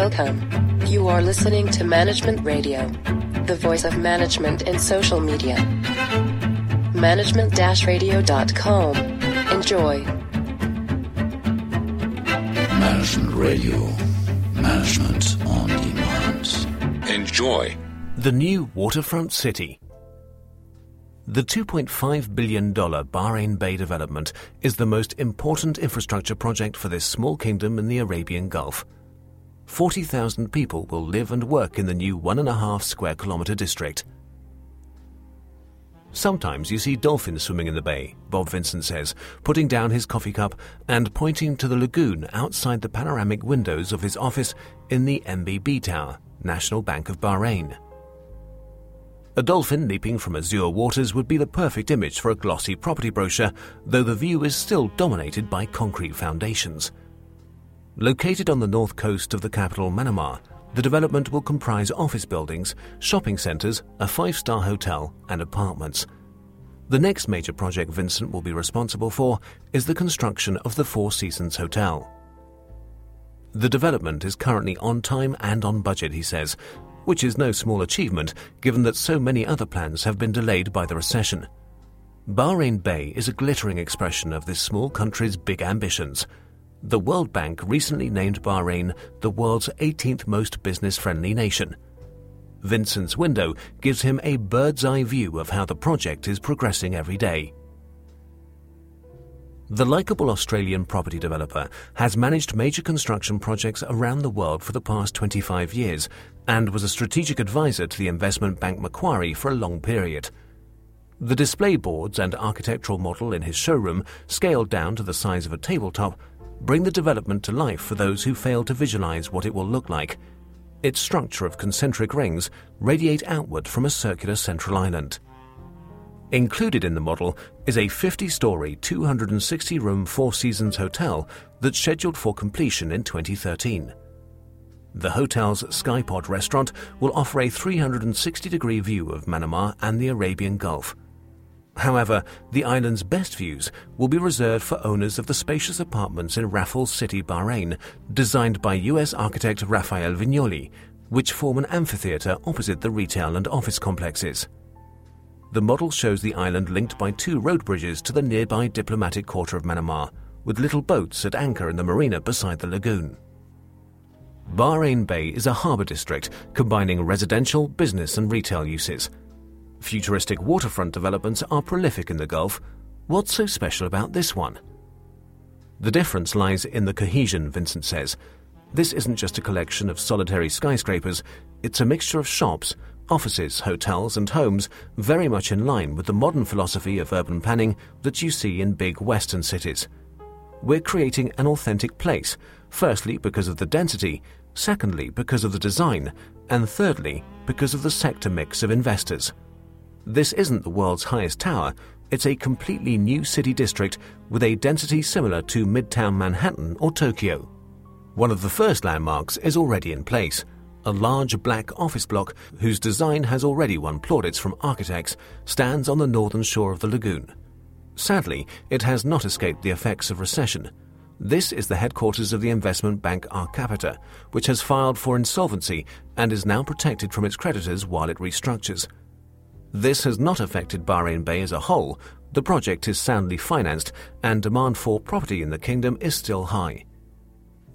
Welcome. You are listening to Management Radio, the voice of management in social media. Management-radio.com. Enjoy. Management Radio. Management on demand. Enjoy. The new waterfront city. The $2.5 billion Bahrain Bay development is the most important infrastructure project for this small kingdom in the Arabian Gulf. 40,000 people will live and work in the new one and a half square kilometre district. Sometimes you see dolphins swimming in the bay, Bob Vincent says, putting down his coffee cup and pointing to the lagoon outside the panoramic windows of his office in the NBB Tower, National Bank of Bahrain. A dolphin leaping from azure waters would be the perfect image for a glossy property brochure, though the view is still dominated by concrete foundations. Located on the north coast of the capital, Manama, the development will comprise office buildings, shopping centres, a five star hotel, and apartments. The next major project Vincent will be responsible for is the construction of the Four Seasons Hotel. The development is currently on time and on budget, he says, which is no small achievement given that so many other plans have been delayed by the recession. Bahrain Bay is a glittering expression of this small country's big ambitions. The World Bank recently named Bahrain the world's 18th most business friendly nation. Vincent's window gives him a bird's eye view of how the project is progressing every day. The likable Australian property developer has managed major construction projects around the world for the past 25 years and was a strategic advisor to the investment bank Macquarie for a long period. The display boards and architectural model in his showroom, scaled down to the size of a tabletop, bring the development to life for those who fail to visualize what it will look like. Its structure of concentric rings radiate outward from a circular central island. Included in the model is a 50 story, 260 room Four Seasons hotel that's scheduled for completion in 2013. The hotel's Skypod restaurant will offer a 360 degree view of Manama and the Arabian Gulf. However, the island's best views will be reserved for owners of the spacious apartments in Raffles City, Bahrain, designed by US architect Rafael Viñoly, which form an amphitheatre opposite the retail and office complexes. The model shows the island linked by two road bridges to the nearby diplomatic quarter of Manama, with little boats at anchor in the marina beside the lagoon. Bahrain Bay is a harbour district combining residential, business, and retail uses. Futuristic waterfront developments are prolific in the Gulf. What's so special about this one? The difference lies in the cohesion, Vincent says. This isn't just a collection of solitary skyscrapers, it's a mixture of shops, offices, hotels, and homes very much in line with the modern philosophy of urban planning that you see in big Western cities. We're creating an authentic place, firstly because of the density, secondly because of the design, and thirdly because of the sector mix of investors. This isn't the world's highest tower, it's a completely new city district with a density similar to Midtown Manhattan or Tokyo. One of the first landmarks is already in place a large black office block whose design has already won plaudits from architects, stands on the northern shore of the lagoon. Sadly, it has not escaped the effects of recession. This is the headquarters of the investment bank Arcapita, which has filed for insolvency and is now protected from its creditors while it restructures. This has not affected Bahrain Bay as a whole. The project is soundly financed, and demand for property in the kingdom is still high.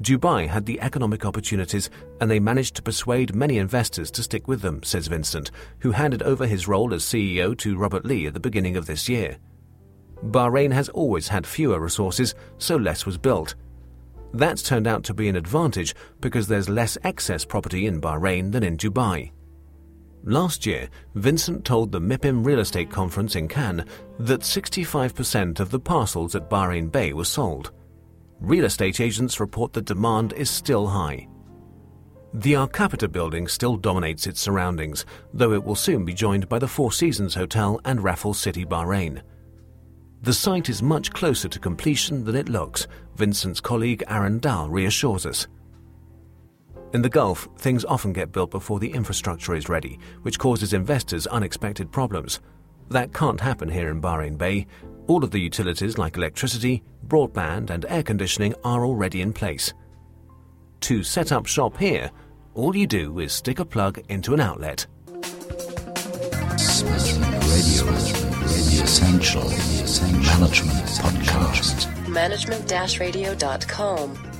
Dubai had the economic opportunities and they managed to persuade many investors to stick with them, says Vincent, who handed over his role as CEO to Robert Lee at the beginning of this year. Bahrain has always had fewer resources, so less was built. That's turned out to be an advantage because there's less excess property in Bahrain than in Dubai. Last year, Vincent told the MIPIM Real Estate Conference in Cannes that 65% of the parcels at Bahrain Bay were sold real estate agents report that demand is still high. The Arcapita building still dominates its surroundings, though it will soon be joined by the Four Seasons Hotel and Raffles City, Bahrain. The site is much closer to completion than it looks, Vincent's colleague Aaron Dahl reassures us. In the Gulf, things often get built before the infrastructure is ready, which causes investors unexpected problems. That can't happen here in Bahrain Bay, all of the utilities like electricity, broadband, and air conditioning are already in place. To set up shop here, all you do is stick a plug into an outlet. Management Radio, the essential, the essential management podcast. Management-radio.com